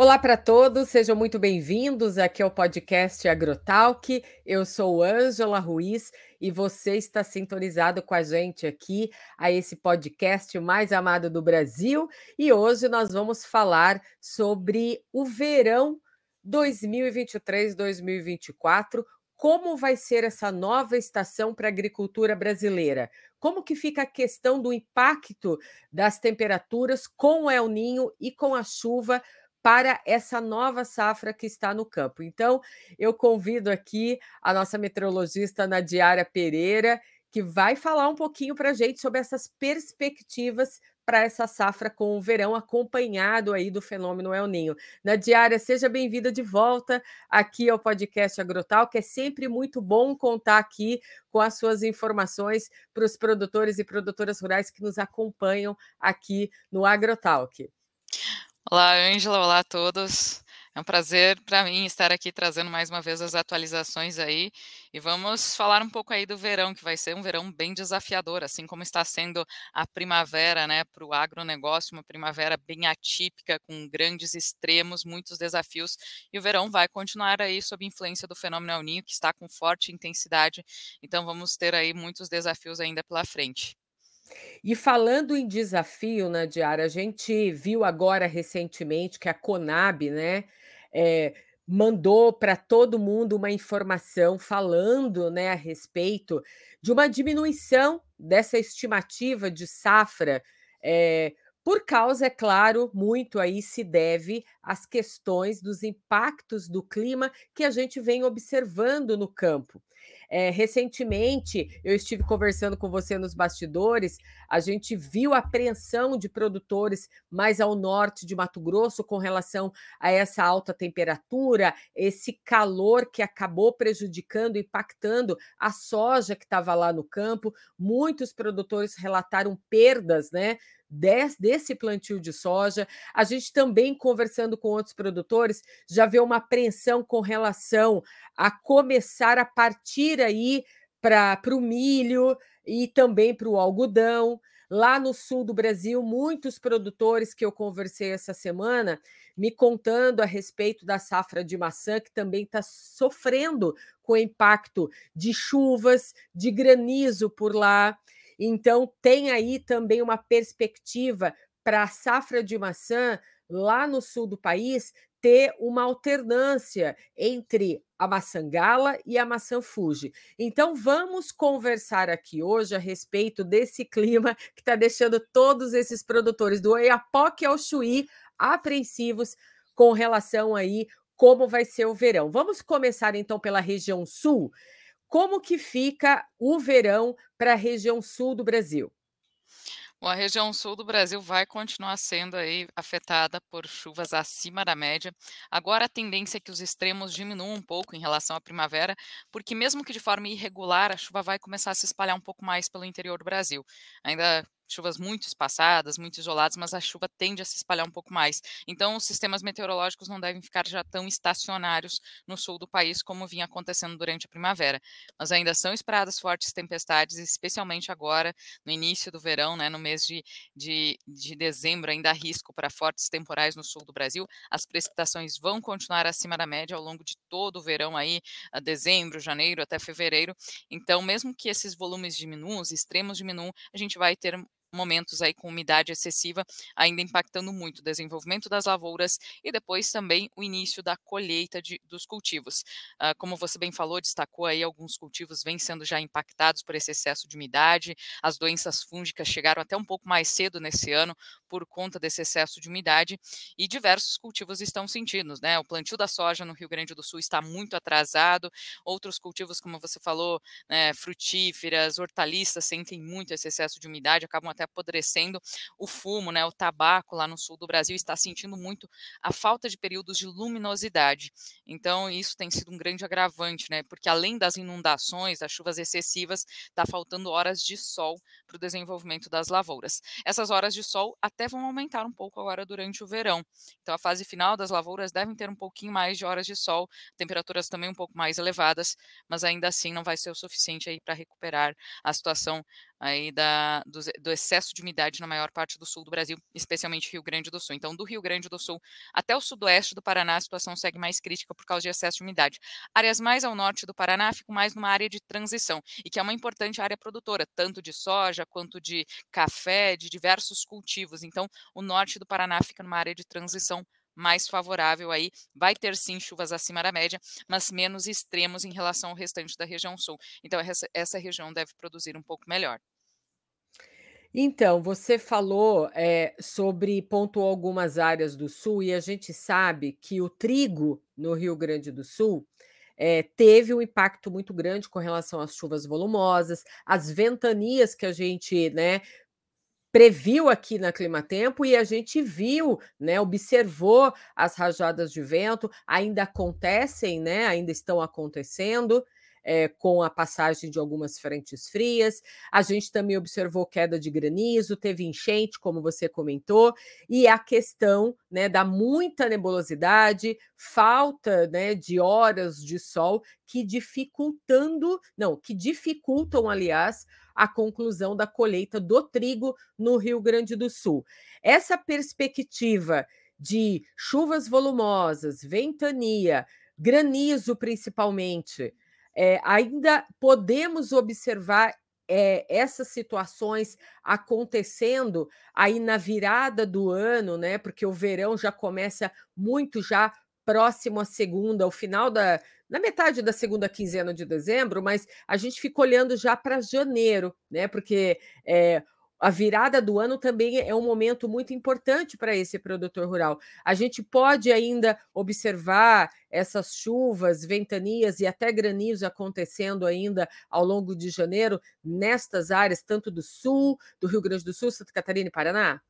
Olá para todos, sejam muito bem-vindos aqui ao podcast Agrotalk. Eu sou Ângela Ruiz e você está sintonizado com a gente aqui a esse podcast mais amado do Brasil. E hoje nós vamos falar sobre o verão 2023-2024, como vai ser essa nova estação para a agricultura brasileira? Como que fica a questão do impacto das temperaturas com o El Ninho e com a chuva para essa nova safra que está no campo. Então, eu convido aqui a nossa meteorologista Nadiara Pereira, que vai falar um pouquinho para a gente sobre essas perspectivas para essa safra com o verão acompanhado aí do fenômeno El Ninho. Nadiara, seja bem-vinda de volta aqui ao podcast Agrotal, que é sempre muito bom contar aqui com as suas informações para os produtores e produtoras rurais que nos acompanham aqui no Agrotalk. Olá, Ângela, olá a todos. É um prazer para mim estar aqui trazendo mais uma vez as atualizações aí e vamos falar um pouco aí do verão, que vai ser um verão bem desafiador, assim como está sendo a primavera, né, para o agronegócio, uma primavera bem atípica, com grandes extremos, muitos desafios, e o verão vai continuar aí sob influência do fenômeno El Ninho, que está com forte intensidade, então vamos ter aí muitos desafios ainda pela frente. E falando em desafio, né, Diária, a gente viu agora recentemente que a Conab, né, eh, mandou para todo mundo uma informação falando, né, a respeito de uma diminuição dessa estimativa de safra, eh, por causa, é claro, muito aí se deve às questões dos impactos do clima que a gente vem observando no campo. É, recentemente, eu estive conversando com você nos bastidores, a gente viu a apreensão de produtores mais ao norte de Mato Grosso com relação a essa alta temperatura, esse calor que acabou prejudicando, impactando a soja que estava lá no campo. Muitos produtores relataram perdas, né? Desse plantio de soja. A gente também, conversando com outros produtores, já vê uma apreensão com relação a começar a partir aí para o milho e também para o algodão. Lá no sul do Brasil, muitos produtores que eu conversei essa semana me contando a respeito da safra de maçã, que também está sofrendo com o impacto de chuvas, de granizo por lá. Então, tem aí também uma perspectiva para a safra de maçã lá no sul do país ter uma alternância entre a maçã gala e a maçã Fuji. Então, vamos conversar aqui hoje a respeito desse clima que está deixando todos esses produtores do Oiapoque ao Chuí apreensivos com relação aí como vai ser o verão. Vamos começar então pela região sul. Como que fica o verão para a região sul do Brasil? Bom, a região sul do Brasil vai continuar sendo aí afetada por chuvas acima da média. Agora a tendência é que os extremos diminuam um pouco em relação à primavera, porque mesmo que de forma irregular, a chuva vai começar a se espalhar um pouco mais pelo interior do Brasil. Ainda chuvas muito espaçadas, muito isoladas, mas a chuva tende a se espalhar um pouco mais. Então, os sistemas meteorológicos não devem ficar já tão estacionários no sul do país como vinha acontecendo durante a primavera. Mas ainda são esperadas fortes tempestades, especialmente agora, no início do verão, né, no mês de, de, de dezembro, ainda há risco para fortes temporais no sul do Brasil. As precipitações vão continuar acima da média ao longo de todo o verão aí, a dezembro, janeiro até fevereiro. Então, mesmo que esses volumes diminuam, os extremos diminuam, a gente vai ter momentos aí com umidade excessiva, ainda impactando muito o desenvolvimento das lavouras e depois também o início da colheita de, dos cultivos. Uh, como você bem falou, destacou aí alguns cultivos vêm sendo já impactados por esse excesso de umidade, as doenças fúngicas chegaram até um pouco mais cedo nesse ano por conta desse excesso de umidade e diversos cultivos estão sentindo, né? O plantio da soja no Rio Grande do Sul está muito atrasado, outros cultivos, como você falou, né, frutíferas, hortaliças sentem muito esse excesso de umidade, acabam até até apodrecendo. O fumo, né, o tabaco lá no sul do Brasil está sentindo muito a falta de períodos de luminosidade. Então, isso tem sido um grande agravante, né? Porque além das inundações, das chuvas excessivas, está faltando horas de sol para o desenvolvimento das lavouras. Essas horas de sol até vão aumentar um pouco agora durante o verão. Então, a fase final das lavouras devem ter um pouquinho mais de horas de sol, temperaturas também um pouco mais elevadas, mas ainda assim não vai ser o suficiente aí para recuperar a situação aí da dos do excesso de umidade na maior parte do sul do Brasil, especialmente Rio Grande do Sul. Então, do Rio Grande do Sul até o sudoeste do Paraná, a situação segue mais crítica por causa de excesso de umidade. Áreas mais ao norte do Paraná ficam mais numa área de transição, e que é uma importante área produtora, tanto de soja quanto de café, de diversos cultivos. Então, o norte do Paraná fica numa área de transição mais favorável aí, vai ter sim chuvas acima da média, mas menos extremos em relação ao restante da região sul. Então essa, essa região deve produzir um pouco melhor. Então, você falou, eh, sobre pontuou algumas áreas do sul e a gente sabe que o trigo no Rio Grande do Sul, eh, teve um impacto muito grande com relação às chuvas volumosas, as ventanias que a gente, né, previu aqui na Climatempo e a gente viu, né, observou as rajadas de vento, ainda acontecem, né, ainda estão acontecendo, eh, com a passagem de algumas frentes frias. A gente também observou queda de granizo, teve enchente, como você comentou, e a questão, né, da muita nebulosidade, falta, né, de horas de sol que dificultando não, que dificultam, aliás, a conclusão da colheita do trigo no Rio Grande do Sul. Essa perspectiva de chuvas volumosas, ventania, granizo principalmente, eh, ainda podemos observar, eh, essas situações acontecendo aí na virada do ano, né, porque o verão já começa muito já próximo à segunda, ao final da na metade da segunda quinzena de dezembro, mas a gente fica olhando já para janeiro, né, porque, eh, a virada do ano também é um momento muito importante para esse produtor rural. A gente pode ainda observar essas chuvas, ventanias e até granizo acontecendo ainda ao longo de janeiro nestas áreas, tanto do sul, do Rio Grande do Sul, Santa Catarina e Paraná?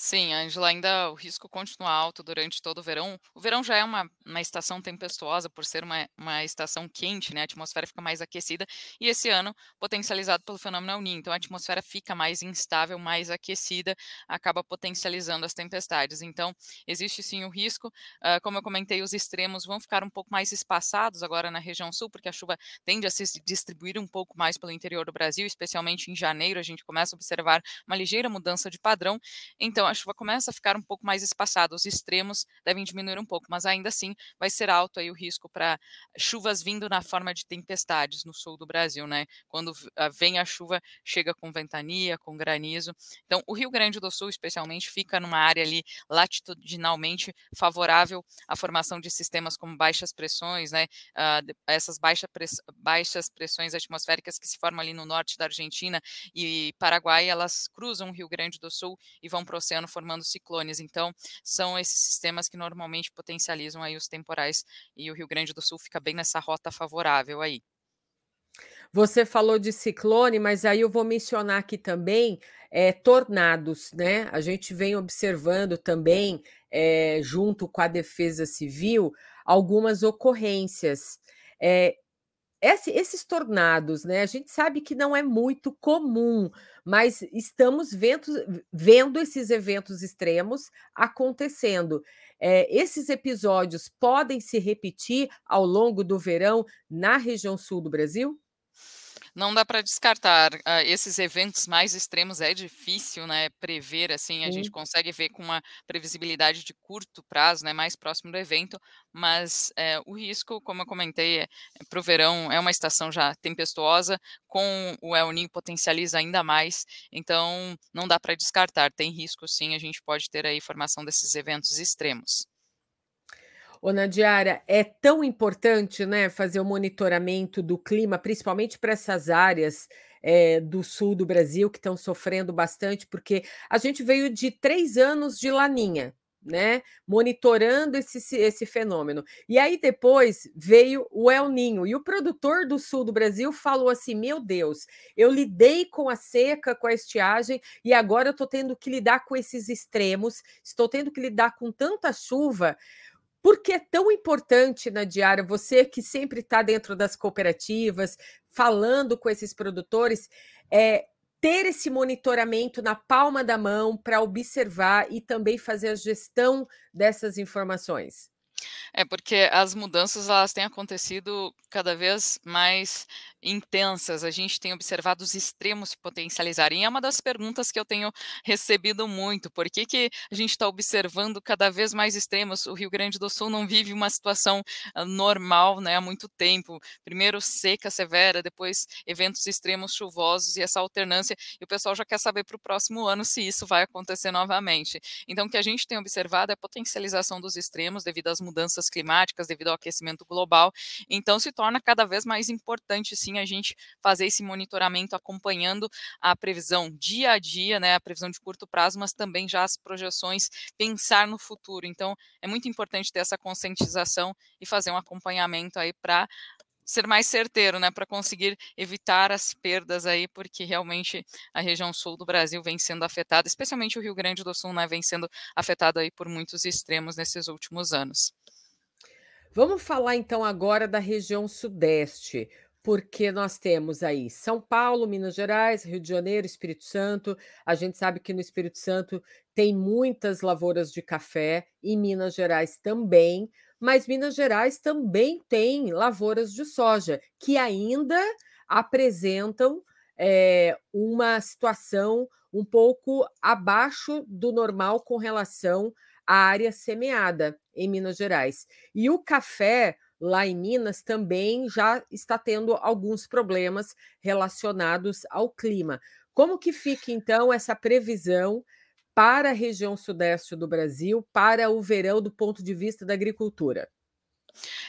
Sim, Ângela, ainda o risco continua alto durante todo o verão. O verão já é uma, uma estação tempestuosa por ser uma, uma estação quente, né? A atmosfera fica mais aquecida, e esse ano, potencializado pelo fenômeno El Niño. Então, a atmosfera fica mais instável, mais aquecida, acaba potencializando as tempestades. Então, existe sim o risco. ah, como eu comentei, os extremos vão ficar um pouco mais espaçados agora na região sul, porque a chuva tende a se distribuir um pouco mais pelo interior do Brasil, especialmente em janeiro, a gente começa a observar uma ligeira mudança de padrão. Então, a chuva começa a ficar um pouco mais espaçada, os extremos devem diminuir um pouco, mas ainda assim vai ser alto aí o risco para chuvas vindo na forma de tempestades no sul do Brasil, né? Quando ah, vem a chuva, chega com ventania, com granizo. Então, o Rio Grande do Sul, especialmente, fica numa área ali latitudinalmente favorável à formação de sistemas como baixas pressões, né? Uh, essas baixa press baixas pressões atmosféricas que se formam ali no norte da Argentina e Paraguai, elas cruzam o Rio Grande do Sul e vão para o oceano formando ciclones. Então, são esses sistemas que normalmente potencializam aí os temporais e o Rio Grande do Sul fica bem nessa rota favorável aí. Você falou de ciclone, mas aí eu vou mencionar aqui também, eh, tornados, né. A gente vem observando também, eh, junto com a Defesa Civil, algumas ocorrências. Esse esses tornados, né, a gente sabe que não é muito comum, mas estamos ventos vendo esses eventos extremos acontecendo. Eh, esses episódios podem se repetir ao longo do verão na região sul do Brasil? Não dá para descartar, ah, esses eventos mais extremos é difícil, né, prever, assim, a gente Sim. consegue ver com uma previsibilidade de curto prazo, né, mais próximo do evento, mas, eh, o risco, como eu comentei, é para o verão é uma estação já tempestuosa, com o El Niño potencializa ainda mais, então não dá para descartar, tem risco sim, a gente pode ter aí formação desses eventos extremos. Ô, Nadiara, é tão importante, né, fazer o monitoramento do clima, principalmente para essas áreas, eh, do sul do Brasil que estão sofrendo bastante, porque a gente veio de 3 anos de Laninha, né, monitorando esse esse fenômeno. E aí depois veio o El Niño, e o produtor do sul do Brasil falou assim: "Meu Deus, eu lidei com a seca, com a estiagem, e agora eu estou tendo que lidar com esses extremos, estou tendo que lidar com tanta chuva". Por que é tão importante, Nadiara, você que sempre está dentro das cooperativas, falando com esses produtores, eh, ter esse monitoramento na palma da mão para observar e também fazer a gestão dessas informações? É porque as mudanças elas têm acontecido cada vez mais intensas, a gente tem observado os extremos se potencializarem. E é uma das perguntas que eu tenho recebido muito, por que que a gente está observando cada vez mais extremos? O Rio Grande do Sul não vive uma situação, hã, normal, né, há muito tempo. Primeiro seca severa, depois eventos extremos chuvosos e essa alternância, e o pessoal já quer saber para o próximo ano se isso vai acontecer novamente. Então o que a gente tem observado é a potencialização dos extremos devido às mudanças climáticas, devido ao aquecimento global, então se torna cada vez mais importante sim a gente fazer esse monitoramento acompanhando a previsão dia a dia, né, a previsão de curto prazo, mas também já as projeções, pensar no futuro. Então é muito importante ter essa conscientização e fazer um acompanhamento aí pra ser mais certeiro, né, pra conseguir evitar as perdas aí, porque realmente a região sul do Brasil vem sendo afetada, especialmente o Rio Grande do Sul, né, vem sendo afetado aí por muitos extremos nesses últimos anos. Vamos falar então agora da região sudeste, porque nós temos aí São Paulo, Minas Gerais, Rio de Janeiro, Espírito Santo. A gente sabe que no Espírito Santo tem muitas lavouras de café, em Minas Gerais também, mas Minas Gerais também tem lavouras de soja, que ainda apresentam, eh, uma situação um pouco abaixo do normal com relação à área semeada em Minas Gerais. E o café, lá em Minas, também já está tendo alguns problemas relacionados ao clima. Como que fica então essa previsão para a região sudeste do Brasil, para o verão, do ponto de vista da agricultura?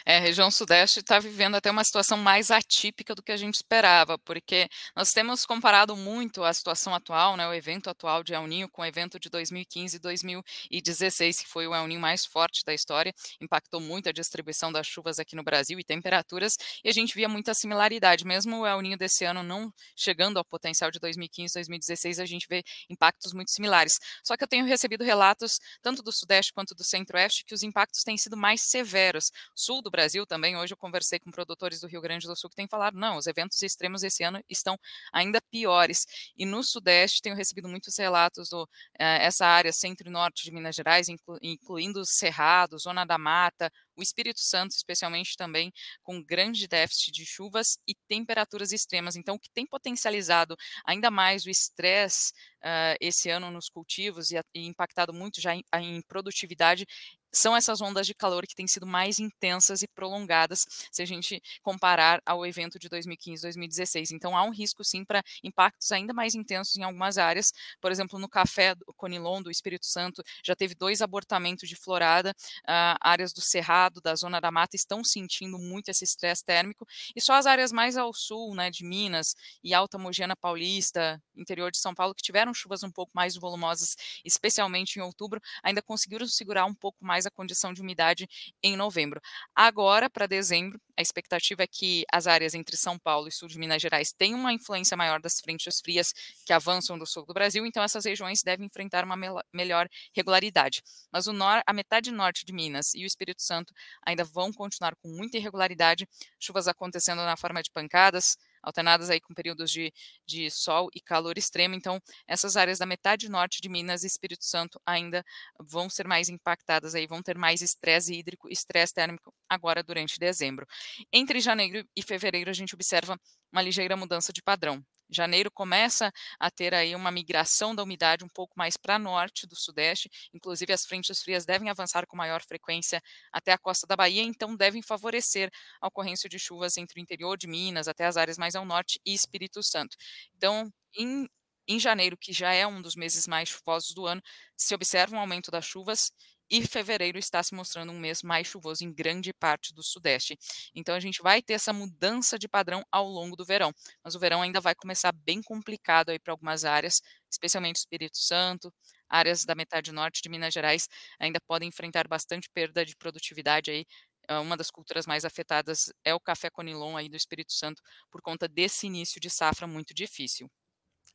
É, a região sudeste tá vivendo até uma situação mais atípica do que a gente esperava, porque nós temos comparado muito a situação atual, né, o evento atual de El Niño com o evento de 2015 e 2016, que foi o El Niño mais forte da história, impactou muito a distribuição das chuvas aqui no Brasil e temperaturas, e a gente via muita similaridade, mesmo o El Niño desse ano não chegando ao potencial de 2015, 2016, a gente vê impactos muito similares. Só que eu tenho recebido relatos, tanto do sudeste quanto do centro-oeste, que os impactos têm sido mais severos. Sul do Brasil também, hoje eu conversei com produtores do Rio Grande do Sul que têm falado: "Não, os eventos extremos esse ano estão ainda piores". E no sudeste tenho recebido muitos relatos do eh, essa área centro e norte de Minas Gerais, inclu incluindo Cerrado, Zona da Mata, o Espírito Santo, especialmente também com grande déficit de chuvas e temperaturas extremas. Então, o que tem potencializado ainda mais o estresse, hã, esse ano nos cultivos e e impactado muito já em em produtividade, são essas ondas de calor que têm sido mais intensas e prolongadas, se a gente comparar ao evento de 2015, 2016. Então há um risco sim pra impactos ainda mais intensos em algumas áreas, por exemplo, no café Conilon, do Espírito Santo, já teve 2 abortamentos de florada, hã, áreas do Cerrado, da Zona da Mata estão sentindo muito esse estresse térmico, e só as áreas mais ao sul, né, de Minas e Alta Mogiana Paulista, interior de São Paulo, que tiveram chuvas um pouco mais volumosas, especialmente em outubro, ainda conseguiram segurar um pouco mais a condição de umidade em novembro. Agora, para dezembro, a expectativa é que as áreas entre São Paulo e sul de Minas Gerais tenham uma influência maior das frentes frias que avançam do sul do Brasil, então essas regiões devem enfrentar uma melhor regularidade. Mas o nor a metade norte de Minas e o Espírito Santo ainda vão continuar com muita irregularidade, chuvas acontecendo na forma de pancadas, alternadas aí com períodos de de sol e calor extremo, então essas áreas da metade norte de Minas e Espírito Santo ainda vão ser mais impactadas aí, vão ter mais estresse hídrico, estresse térmico agora durante dezembro. Entre janeiro e fevereiro a gente observa uma ligeira mudança de padrão. Janeiro começa a ter aí uma migração da umidade um pouco mais pra norte do sudeste, inclusive as frentes frias devem avançar com maior frequência até a costa da Bahia, então devem favorecer a ocorrência de chuvas entre o interior de Minas, até as áreas mais ao norte e Espírito Santo. Então, em em janeiro, que já é um dos meses mais chuvosos do ano, se observa um aumento das chuvas, e fevereiro está se mostrando um mês mais chuvoso em grande parte do sudeste. Então a gente vai ter essa mudança de padrão ao longo do verão, mas o verão ainda vai começar bem complicado aí pra algumas áreas, especialmente Espírito Santo, áreas da metade norte de Minas Gerais ainda podem enfrentar bastante perda de produtividade aí, hã, uma das culturas mais afetadas é o café Conilon aí do Espírito Santo, por conta desse início de safra muito difícil.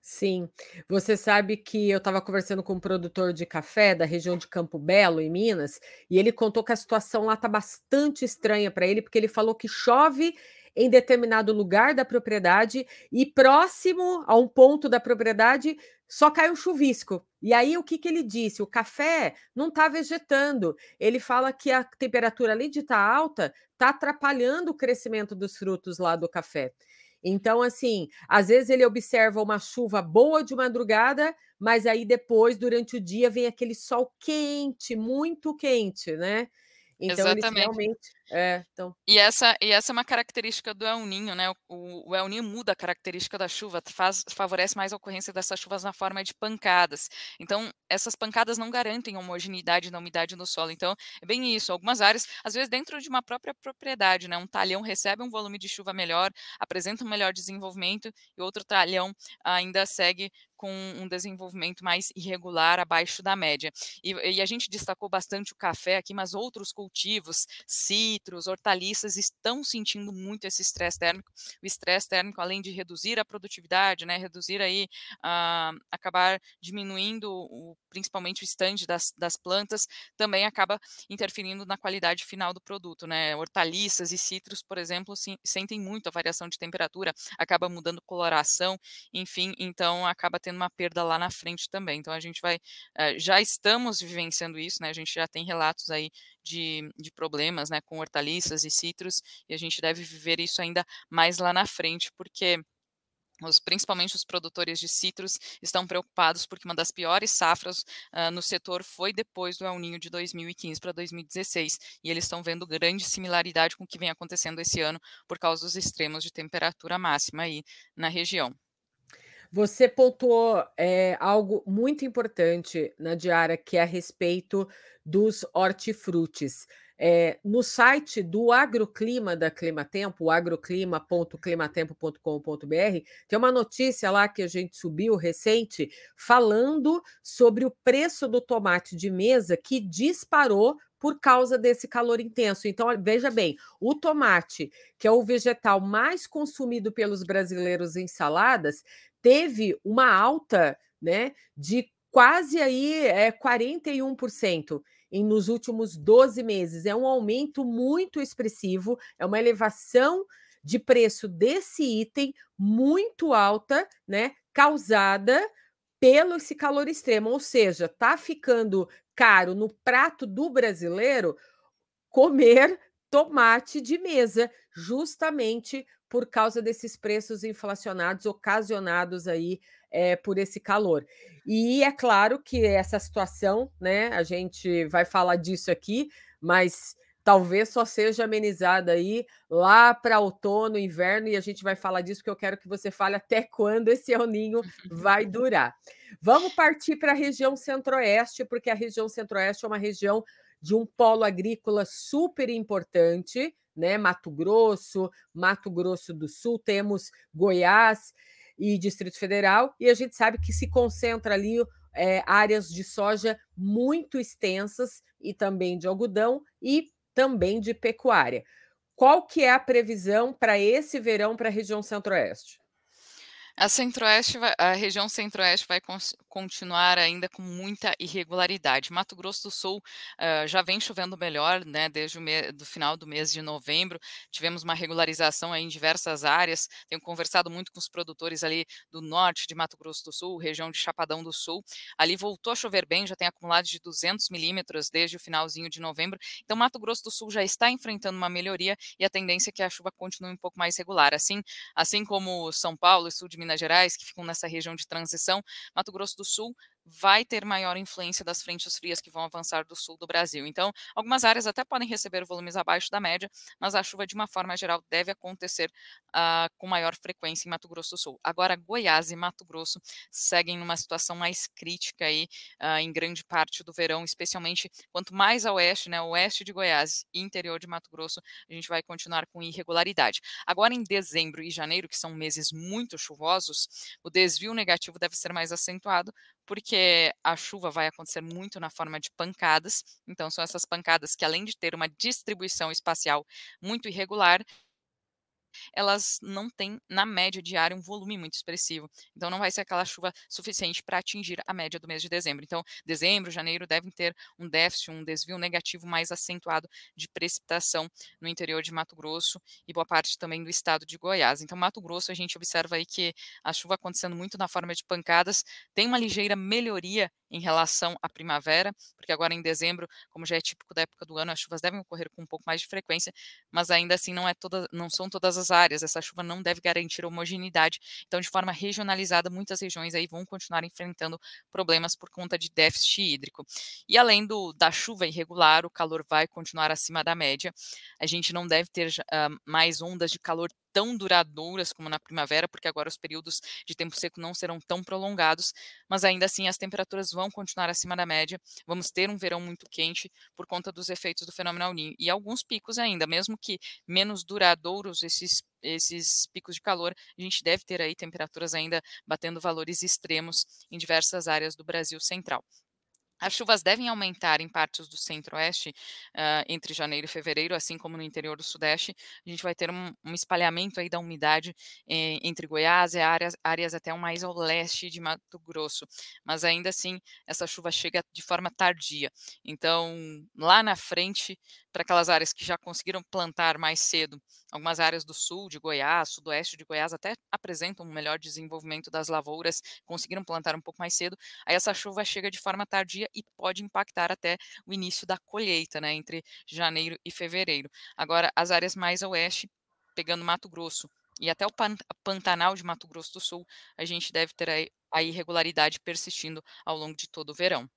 Sim. Você sabe que eu estava conversando com um produtor de café da região de Campo Belo, em Minas, e ele contou que a situação lá tá bastante estranha pra ele, porque ele falou que chove em determinado lugar da propriedade e próximo a um ponto da propriedade só cai um chuvisco. E aí o que que ele disse? O café não tá vegetando. Ele fala que a temperatura, além de estar alta, tá atrapalhando o crescimento dos frutos lá do café. Então, assim, às vezes ele observa uma chuva boa de madrugada, mas aí depois, durante o dia, vem aquele sol quente, muito quente, né. Então eles Exatamente. realmente é, então E essa e essa é uma característica do El Niño, né, o o El Niño muda a característica da chuva, faz favorece mais a ocorrência dessas chuvas na forma de pancadas. Então, essas pancadas não garantem homogeneidade na umidade no solo, então, é bem isso, algumas áreas, às vezes dentro de uma própria propriedade, né, um talhão recebe um volume de chuva melhor, apresenta um melhor desenvolvimento, e outro talhão ainda segue com um desenvolvimento mais irregular, abaixo da média. E e a gente destacou bastante o café aqui, mas outros cultivos, citros, hortaliças, estão sentindo muito esse estresse térmico. O estresse térmico, além de reduzir a produtividade, né, reduzir aí, ah, acabar diminuindo o principalmente o stand das das plantas, também acaba interferindo na qualidade final do produto, né. Hortaliças e citros, por exemplo, se sentem muito a variação de temperatura, acaba mudando coloração, enfim, então acaba tendo uma perda lá na frente também. Então a gente vai eh, já estamos vivenciando isso, né, a gente já tem relatos aí de de problemas, né, com hortaliças e citros, e a gente deve viver isso ainda mais lá na frente, porque os principalmente os produtores de citros estão preocupados, porque uma das piores safras, hã, no setor foi depois do El Niño de 2015 para 2016, e eles estão vendo grande similaridade com o que vem acontecendo esse ano, por causa dos extremos de temperatura máxima aí na região. Você pontuou, eh, algo muito importante na diária, que é a respeito dos hortifrutis. Eh, no site do Agroclima da Climatempo, agroclima.climatempo.com.br, tem uma notícia lá que a gente subiu recente, falando sobre o preço do tomate de mesa que disparou por causa desse calor intenso. Então, veja bem, o tomate, que é o vegetal mais consumido pelos brasileiros em saladas, teve uma alta, né, de quase aí, eh, 41% em nos últimos 12 meses. É um aumento muito expressivo, é uma elevação de preço desse item muito alta, né, causada pelo esse calor extremo, ou seja, tá ficando caro no prato do brasileiro comer tomate de mesa, justamente por causa desses preços inflacionados ocasionados aí, eh, por esse calor. E é claro que essa situação, né, a gente vai falar disso aqui, mas talvez só seja amenizada aí lá para outono, inverno, e a gente vai falar disso, porque eu quero que você fale até quando esse El Niño vai durar. Vamos partir para a região centro-oeste, porque a região centro-oeste é uma região de um polo agrícola super importante, né, Mato Grosso, Mato Grosso do Sul, temos Goiás e Distrito Federal, e a gente sabe que se concentra ali, eh, áreas de soja muito extensas e também de algodão e também de pecuária. Qual que é a previsão para esse verão para a região centro-oeste? A centro-oeste a região centro-oeste vai continuar ainda com muita irregularidade. Mato Grosso do Sul, hã, já vem chovendo melhor, né, desde o do final do mês de novembro, tivemos uma regularização em diversas áreas, tenho conversado muito com os produtores ali do norte de Mato Grosso do Sul, região de Chapadão do Sul, ali voltou a chover bem, já tem acumulado de 200 milímetros desde o finalzinho de novembro, então Mato Grosso do Sul já está enfrentando uma melhoria e a tendência é que a chuva continue um pouco mais regular, assim assim como São Paulo e sul de Minas Gerais, que ficam nessa região de transição, Mato Grosso do Sul vai ter maior influência das frentes frias que vão avançar do sul do Brasil. Então, algumas áreas até podem receber volumes abaixo da média, mas a chuva, de uma forma geral, deve acontecer, ah, com maior frequência em Mato Grosso do Sul. Agora, Goiás e Mato Grosso seguem numa situação mais crítica aí, hã, em grande parte do verão, especialmente quanto mais a oeste, né, oeste de Goiás e interior de Mato Grosso, a gente vai continuar com irregularidade. Agora, em dezembro e janeiro, que são meses muito chuvosos, o desvio negativo deve ser mais acentuado, porque a chuva vai acontecer muito na forma de pancadas, então são essas pancadas que, além de ter uma distribuição espacial muito irregular elas não têm, na média diária, um volume muito expressivo. Então não vai ser aquela chuva suficiente para atingir a média do mês de dezembro. Então, dezembro, janeiro devem ter um déficit, um desvio negativo mais acentuado de precipitação no interior de Mato Grosso e boa parte também do estado de Goiás. Então, Mato Grosso, a gente observa aí que a chuva acontecendo muito na forma de pancadas, tem uma ligeira melhoria em relação à primavera, porque agora em dezembro, como já é típico da época do ano, as chuvas devem ocorrer com um pouco mais de frequência, mas ainda assim não, é toda, não são todas as áreas, essa chuva não deve garantir homogeneidade, então de forma regionalizada, muitas regiões aí vão continuar enfrentando problemas por conta de déficit hídrico. E além do, da chuva irregular, o calor vai continuar acima da média, a gente não deve ter uh, mais ondas de calor tão duradouras como na primavera, porque agora os períodos de tempo seco não serão tão prolongados, mas ainda assim as temperaturas vão continuar acima da média. Vamos ter um verão muito quente por conta dos efeitos do fenômeno El Niño e alguns picos ainda, mesmo que menos duradouros esses esses picos de calor, a gente deve ter aí temperaturas ainda batendo valores extremos em diversas áreas do Brasil central. As chuvas devem aumentar em partes do centro-oeste uh, entre janeiro e fevereiro, assim como no interior do sudeste. A gente vai ter um, um espalhamento aí da umidade eh, entre Goiás e áreas, áreas até mais ao leste de Mato Grosso. Mas ainda assim, essa chuva chega de forma tardia. Então, lá na frente, para aquelas áreas que já conseguiram plantar mais cedo, algumas áreas do sul de Goiás, sudoeste de Goiás até apresentam um melhor desenvolvimento das lavouras, conseguiram plantar um pouco mais cedo. Aí essa chuva chega de forma tardia e pode impactar até o início da colheita, né, entre janeiro e fevereiro. Agora, as áreas mais a oeste, pegando Mato Grosso e até o Pantanal de Mato Grosso do Sul, a gente deve ter a irregularidade persistindo ao longo de todo o verão.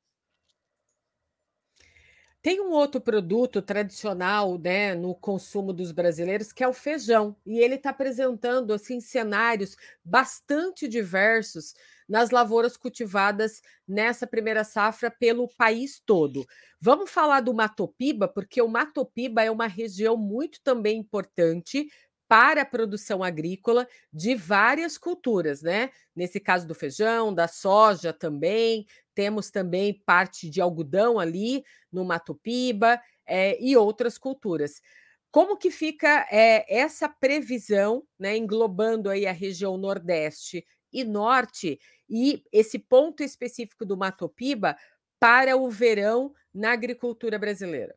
Tem um outro produto tradicional, né, no consumo dos brasileiros, que é o feijão, e ele está apresentando assim cenários bastante diversos nas lavouras cultivadas nessa primeira safra pelo país todo. Vamos falar do Matopiba, porque o Matopiba é uma região muito também importante para a produção agrícola de várias culturas, né? Nesse caso do feijão, da soja também, temos também parte de algodão ali no Mato Piba é, e outras culturas. Como que fica é, essa previsão, né, englobando aí a região Nordeste e Norte e esse ponto específico do Mato Piba para o verão na agricultura brasileira?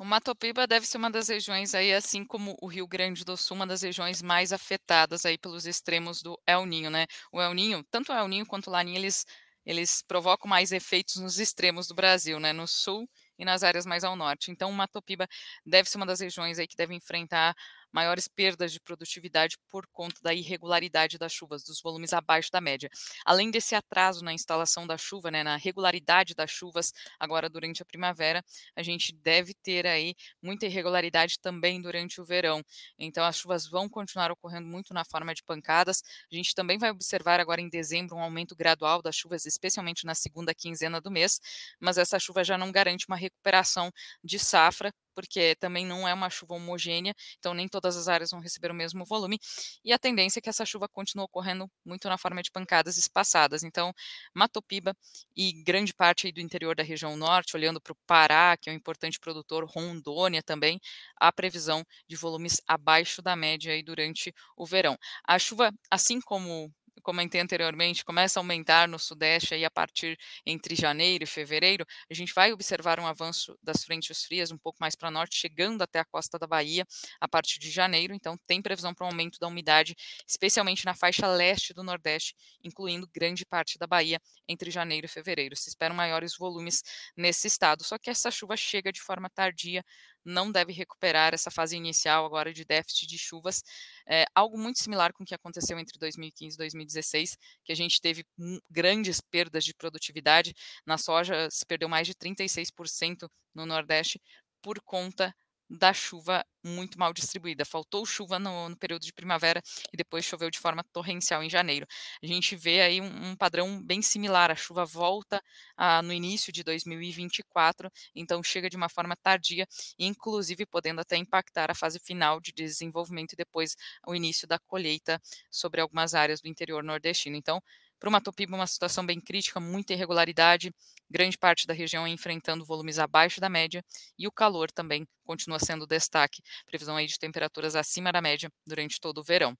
O Mato Piba deve ser uma das regiões aí, assim como o Rio Grande do Sul, uma das regiões mais afetadas aí pelos extremos do El Ninho, né? O El Ninho, tanto o El Ninho quanto o Laninha, eles, eles provocam mais efeitos nos extremos do Brasil, né? No sul e nas áreas mais ao norte. Então, o Mato Piba deve ser uma das regiões aí que deve enfrentar maiores perdas de produtividade por conta da irregularidade das chuvas, dos volumes abaixo da média. Além desse atraso na instalação da chuva, né, na regularidade das chuvas agora durante a primavera, a gente deve ter aí muita irregularidade também durante o verão. Então as chuvas vão continuar ocorrendo muito na forma de pancadas. A gente também vai observar agora em dezembro um aumento gradual das chuvas, especialmente na segunda quinzena do mês, mas essa chuva já não garante uma recuperação de safra, porque também não é uma chuva homogênea, então nem todas as áreas vão receber o mesmo volume, e a tendência é que essa chuva continue ocorrendo muito na forma de pancadas espaçadas. Então, Matopiba e grande parte do interior da região norte, olhando para o Pará, que é um importante produtor, Rondônia também, há previsão de volumes abaixo da média aí durante o verão. A chuva, assim como comentei anteriormente, começa a aumentar no Sudeste aí a partir entre janeiro e fevereiro, a gente vai observar um avanço das frentes frias um pouco mais para norte, chegando até a costa da Bahia a partir de janeiro. Então, tem previsão para um aumento da umidade, especialmente na faixa leste do Nordeste, incluindo grande parte da Bahia entre janeiro e fevereiro. Se esperam maiores volumes nesse estado. Só que essa chuva chega de forma tardia não deve recuperar essa fase inicial agora de déficit de chuvas, é, algo muito similar com o que aconteceu entre 2015 e 2016, que a gente teve grandes perdas de produtividade. Na soja se perdeu mais de 36% no Nordeste por conta da chuva muito mal distribuída. Faltou chuva no, no, período de primavera e depois choveu de forma torrencial em janeiro. A gente vê aí um, um padrão bem similar. A chuva volta ah, no início de 2024, então chega de uma forma tardia, inclusive podendo até impactar a fase final de desenvolvimento e depois o início da colheita sobre algumas áreas do interior nordestino. Então, para o Mato Piba, uma situação bem crítica, muita irregularidade, grande parte da região enfrentando volumes abaixo da média e o calor também continua sendo destaque. Previsão aí de temperaturas acima da média durante todo o verão.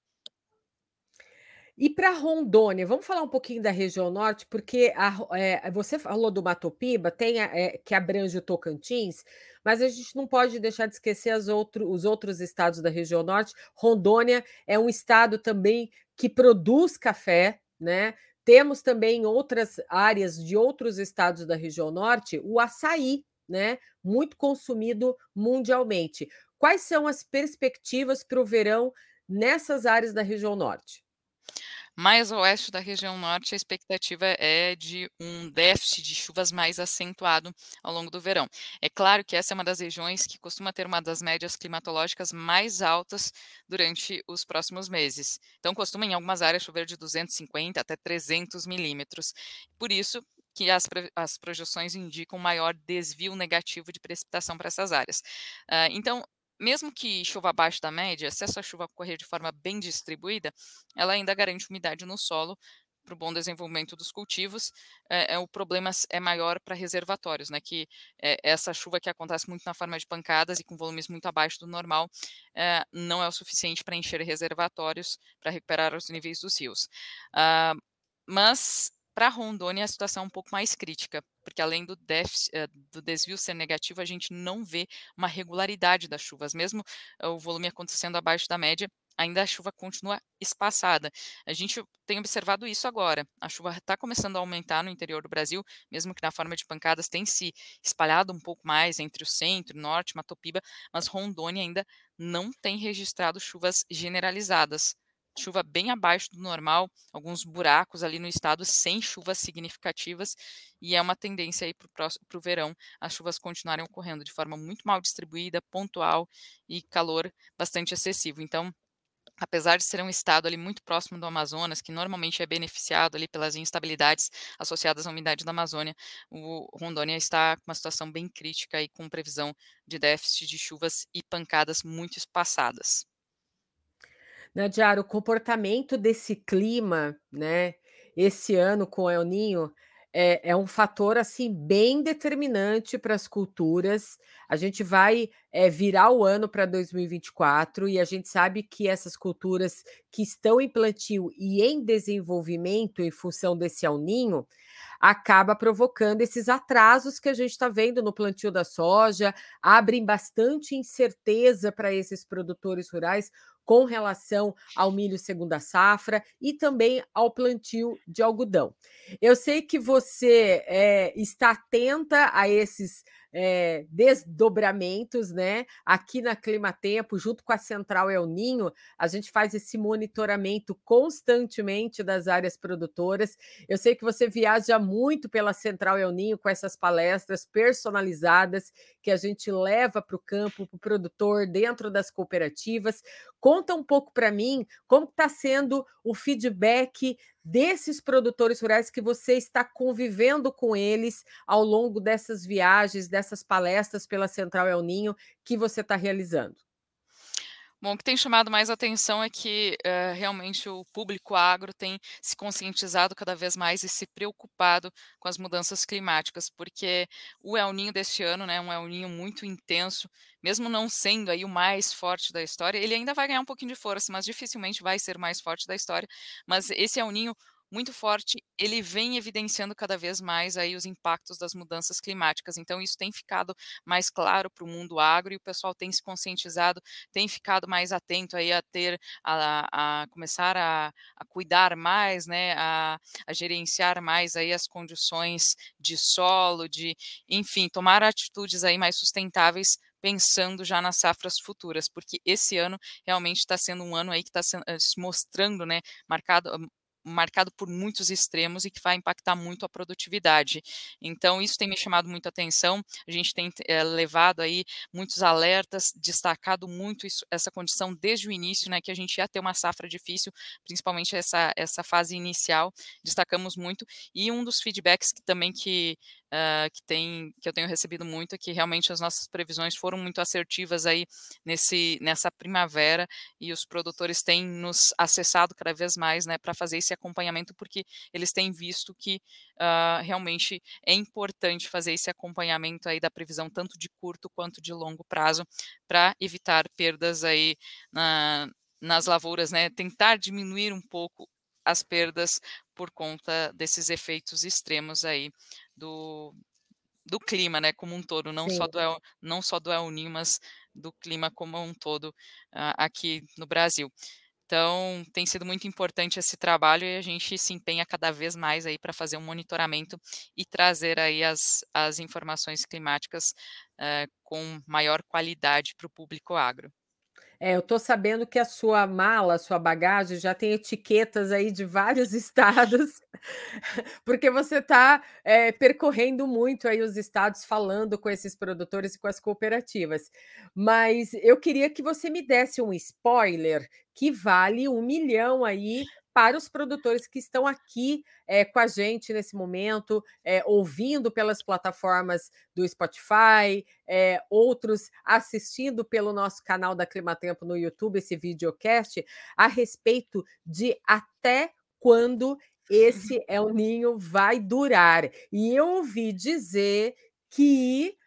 E para Rondônia, vamos falar um pouquinho da região norte, porque a, é, você falou do Mato Piba, tem a, é, que abrange o Tocantins, mas a gente não pode deixar de esquecer outro, os outros estados da região norte. Rondônia é um estado também que produz café, né? Temos também outras áreas de outros estados da região norte, o açaí, né, muito consumido mundialmente. Quais são as perspectivas para o verão nessas áreas da região norte? Mais oeste da região norte, a expectativa é de um déficit de chuvas mais acentuado ao longo do verão. É claro que essa é uma das regiões que costuma ter uma das médias climatológicas mais altas durante os próximos meses. Então, costuma em algumas áreas chover de 250 até 300 milímetros. Por isso, que as, as projeções indicam maior desvio negativo de precipitação para essas áreas. Uh, então, mesmo que chova abaixo da média, se essa chuva ocorrer de forma bem distribuída, ela ainda garante umidade no solo para o bom desenvolvimento dos cultivos. É, é o problema é maior para reservatórios, né? Que é, essa chuva que acontece muito na forma de pancadas e com volumes muito abaixo do normal, é, não é o suficiente para encher reservatórios para recuperar os níveis dos rios. Uh, mas para Rondônia, a situação é um pouco mais crítica, porque além do, déficit, eh, do desvio ser negativo, a gente não vê uma regularidade das chuvas, mesmo eh, o volume acontecendo abaixo da média, ainda a chuva continua espaçada. A gente tem observado isso agora. A chuva está começando a aumentar no interior do Brasil, mesmo que na forma de pancadas tem se espalhado um pouco mais entre o centro, norte, Matopiba, mas Rondônia ainda não tem registrado chuvas generalizadas chuva bem abaixo do normal, alguns buracos ali no estado sem chuvas significativas, e é uma tendência aí para o verão as chuvas continuarem ocorrendo de forma muito mal distribuída, pontual e calor bastante excessivo. Então, apesar de ser um estado ali muito próximo do Amazonas, que normalmente é beneficiado ali pelas instabilidades associadas à umidade da Amazônia, o Rondônia está com uma situação bem crítica e com previsão de déficit de chuvas e pancadas muito espaçadas. Nadiara, o comportamento desse clima, né, esse ano com o El Ninho, é é um fator, assim, bem determinante para as culturas. A gente vai, eh, virar o ano para 2024 e a gente sabe que essas culturas que estão em plantio e em desenvolvimento em função desse El Ninho, acaba provocando esses atrasos que a gente está vendo no plantio da soja, abrem bastante incerteza para esses produtores rurais com relação ao milho segunda safra e também ao plantio de algodão. Eu sei que você é, está atenta a esses é, desdobramentos, né? Aqui na Clima Tempo, junto com a Central El Ninho, a gente faz esse monitoramento constantemente das áreas produtoras. Eu sei que você viaja muito pela Central El Ninho com essas palestras personalizadas que a gente leva para o campo, para o produtor, dentro das cooperativas. Conta um pouco para mim como está sendo o feedback desses produtores rurais que você está convivendo com eles ao longo dessas viagens, dessas palestras pela Central El Ninho que você está realizando. Bom, o que tem chamado mais atenção é que, eh, realmente o público agro tem se conscientizado cada vez mais e se preocupado com as mudanças climáticas, porque o El Niño deste ano, né, um El Niño muito intenso, mesmo não sendo aí o mais forte da história, ele ainda vai ganhar um pouquinho de força, mas dificilmente vai ser mais forte da história. Mas esse El Niño muito forte, ele vem evidenciando cada vez mais aí os impactos das mudanças climáticas. Então isso tem ficado mais claro para o mundo agro e o pessoal tem se conscientizado, tem ficado mais atento aí a ter, a, a começar a, a, cuidar mais, né, a, a gerenciar mais aí as condições de solo, de, enfim, tomar atitudes aí mais sustentáveis pensando já nas safras futuras, porque esse ano realmente está sendo um ano aí que está se mostrando, né, marcado, marcado por muitos extremos e que vai impactar muito a produtividade. Então, isso tem me chamado muito a atenção. A gente tem é, levado aí muitos alertas, destacado muito isso, essa condição desde o início, né, que a gente ia ter uma safra difícil, principalmente essa, essa fase inicial, destacamos muito. E um dos feedbacks que também que uh, que, tem, que eu tenho recebido muito, é que realmente as nossas previsões foram muito assertivas aí nesse, nessa primavera e os produtores têm nos acessado cada vez mais né, para fazer esse acompanhamento, porque eles têm visto que uh, realmente é importante fazer esse acompanhamento aí da previsão tanto de curto quanto de longo prazo para evitar perdas aí na, nas lavouras, né? Tentar diminuir um pouco as perdas por conta desses efeitos extremos aí do, do clima, né, como um todo, não só do El não só do El Niño, mas do clima como um todo, ah, aqui no Brasil. Então, tem sido muito importante esse trabalho e a gente se empenha cada vez mais aí para fazer um monitoramento e trazer aí as as informações climáticas, eh, com maior qualidade para o público agro. É, eu estou sabendo que a sua mala, a sua bagagem já tem etiquetas aí de vários estados, porque você está, eh, percorrendo muito aí os estados falando com esses produtores e com as cooperativas. Mas eu queria que você me desse um spoiler que vale 1.000.000 aí para os produtores que estão aqui, eh, com a gente nesse momento, eh, ouvindo pelas plataformas do Spotify, eh, outros assistindo pelo nosso canal da Climatempo no YouTube, esse videocast, a respeito de até quando esse El Niño vai durar. E eu ouvi dizer que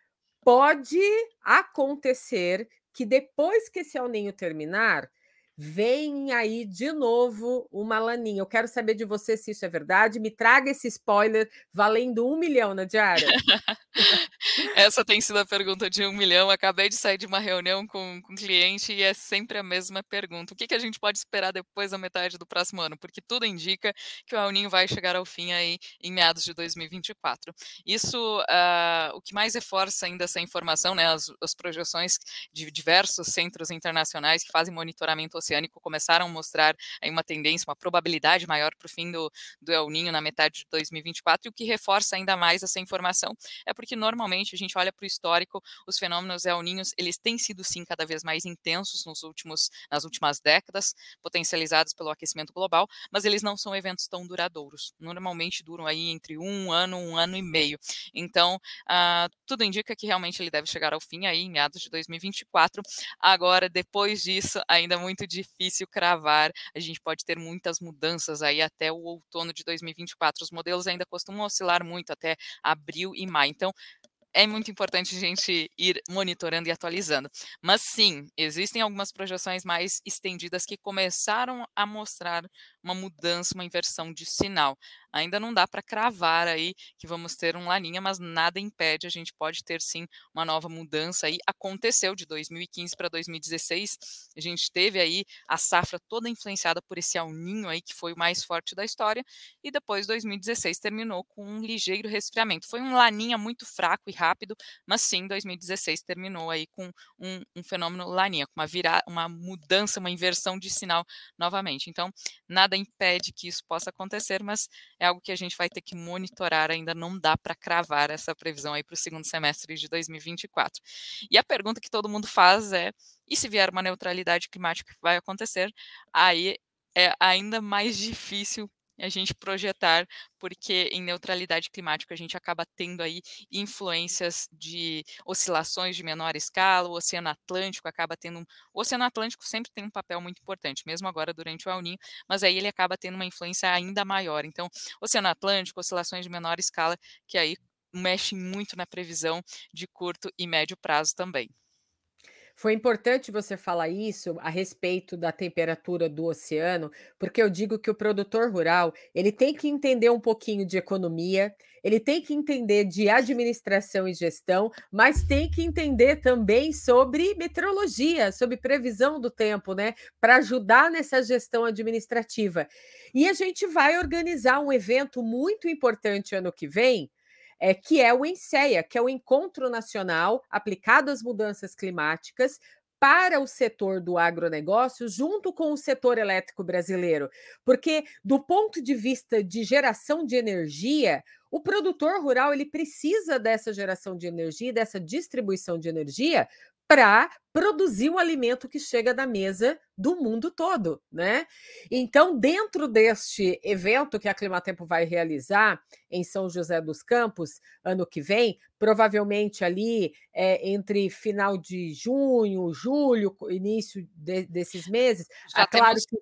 pode acontecer que depois que esse El Niño terminar, vem aí de novo uma Laninha. Eu quero saber de você se isso é verdade, me traga esse spoiler valendo 1.000.000 na diária. Essa tem sido a pergunta de 1.000.000, acabei de sair de uma reunião com com cliente e é sempre a mesma pergunta: "O que que a gente pode esperar depois da metade do próximo ano?", porque tudo indica que o El Niño vai chegar ao fim aí em meados de 2024. Isso, ah, o que mais reforça ainda essa informação, né, as as projeções de diversos centros internacionais que fazem monitoramento oceânico começaram a mostrar aí uma tendência, uma probabilidade maior para o fim do do El Niño na metade de 2024 e o que reforça ainda mais essa informação é porque normalmente a gente olha para o histórico, os fenômenos El Niños, eles têm sido sim cada vez mais intensos nos últimos nas últimas décadas, potencializados pelo aquecimento global, mas eles não são eventos tão duradouros. Normalmente duram aí entre 1 ano, 1 ano e meio. Então, ah, tudo indica que realmente ele deve chegar ao fim aí em meados de 2024. Agora, depois disso, ainda muito difícil cravar, a gente pode ter muitas mudanças aí até o outono de 2024. Os modelos ainda costumam oscilar muito até abril e maio. Então, é muito importante a gente ir monitorando e atualizando. Mas sim, existem algumas projeções mais estendidas que começaram a mostrar uma mudança, uma inversão de sinal. Ainda não dá para cravar aí que vamos ter um Laninha, mas nada impede, a gente pode ter sim uma nova mudança aí. Aconteceu de 2015 para 2016, a gente teve aí a safra toda influenciada por esse El Niño aí que foi o mais forte da história, e depois 2016 terminou com um ligeiro resfriamento. Foi um Laninha muito fraco e rápido, mas sim 2016 terminou aí com um um fenômeno Laninha, com uma vira uma mudança, uma inversão de sinal novamente. Então, nada impede que isso possa acontecer, mas é algo que a gente vai ter que monitorar, ainda não dá para cravar essa previsão aí para o segundo semestre de 2024. E a pergunta que todo mundo faz é: "E se vier uma neutralidade climática, que vai acontecer?". Aí é ainda mais difícil a gente projetar, porque em neutralidade climática a gente acaba tendo aí influências de oscilações de menor escala, o Oceano Atlântico acaba tendo um o Oceano Atlântico sempre tem um papel muito importante, mesmo agora durante o El Niño, mas aí ele acaba tendo uma influência ainda maior. Então, Oceano Atlântico, oscilações de menor escala, que aí mexem muito na previsão de curto e médio prazo também. Foi importante você falar isso a respeito da temperatura do oceano, porque eu digo que o produtor rural, ele tem que entender um pouquinho de economia, ele tem que entender de administração e gestão, mas tem que entender também sobre meteorologia, sobre previsão do tempo, né, pra ajudar nessa gestão administrativa. E a gente vai organizar um evento muito importante ano que vem, eh, que é o ENCEA, que é o Encontro Nacional Aplicado às Mudanças Climáticas, para o setor do agronegócio, junto com o setor elétrico brasileiro. Porque, do ponto de vista de geração de energia, o produtor rural ele precisa dessa geração de energia, dessa distribuição de energia, pra produzir o alimento que chega da mesa do mundo todo, né. Então, dentro deste evento que a Climatempo vai realizar em São José dos Campos, ano que vem, provavelmente ali, eh, entre final de junho, julho, início de desses meses, Já ah, claro temos que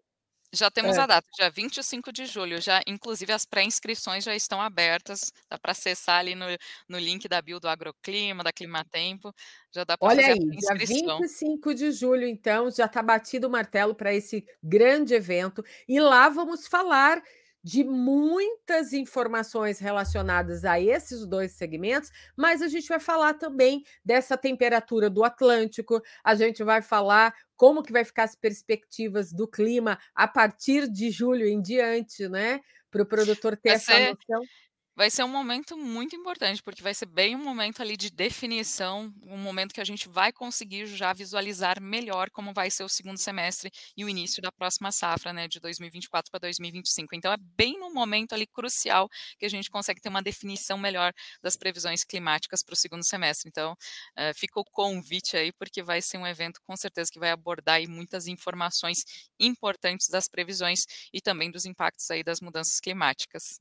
já temos hã. a data, dia 25 de julho, já inclusive as pré-inscrições já estão abertas, dá para acessar ali no no link da bio do Agroclima, da Climatempo, já dá para Olha fazer a aí, dia vinte pré-inscrição. e cinco de julho então, já está batido o martelo para esse grande evento, e lá vamos falar de muitas informações relacionadas a esses 2 segmentos, mas a gente vai falar também dessa temperatura do Atlântico, a gente vai falar como que vai ficar as perspectivas do clima a partir de julho em diante, né, para o produtor ter Vai essa ser noção. Vai ser um momento muito importante, porque vai ser bem um momento ali de definição, um momento que a gente vai conseguir já visualizar melhor como vai ser o 2º semestre e o início da próxima safra, né, de 2024 para 2025. Então é bem no momento ali crucial que a gente consegue ter uma definição melhor das previsões climáticas para o 2º semestre. Então, eh, fica o convite aí, porque vai ser um evento com certeza que vai abordar aí muitas informações importantes das previsões e também dos impactos aí das mudanças climáticas.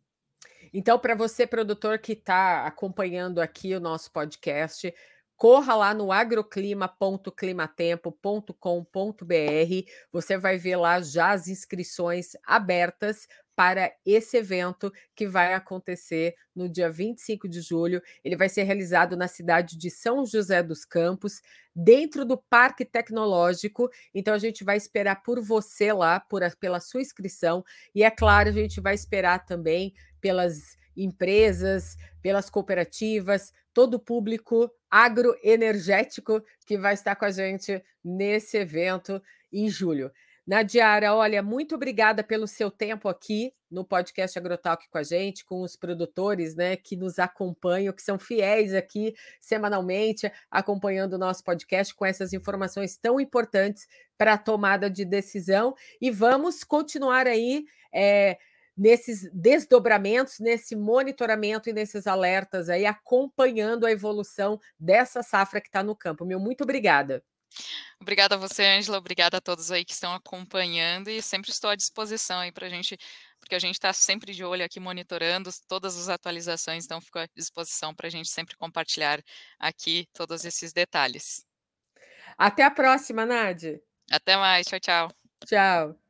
Então, para você produtor que está acompanhando aqui o nosso podcast, corra lá no agroclima.climatempo.com.br, você vai ver lá já as inscrições abertas para esse evento que vai acontecer no dia 25 de julho. Ele vai ser realizado na cidade de São José dos Campos, dentro do Parque Tecnológico. Então a gente vai esperar por você lá, por pela sua inscrição e é claro, a gente vai esperar também pelas empresas, pelas cooperativas, todo o público agroenergético que vai estar com a gente nesse evento em julho. Nadiara, olha, muito obrigada pelo seu tempo aqui no podcast Agrotalk com a gente, com os produtores, né, que nos acompanham, que são fiéis aqui semanalmente, acompanhando o nosso podcast com essas informações tão importantes para a tomada de decisão. E vamos continuar aí é, nesses desdobramentos, nesse monitoramento e nesses alertas aí, acompanhando a evolução dessa safra que está no campo. Meu muito obrigada. Obrigada a você, Ângela, obrigada a todos aí que estão acompanhando e sempre estou à disposição aí para a gente, porque a gente está sempre de olho aqui monitorando todas as atualizações, então fico à disposição para a gente sempre compartilhar aqui todos esses detalhes. Até a próxima, Nadi. Até mais, tchau, tchau. Tchau.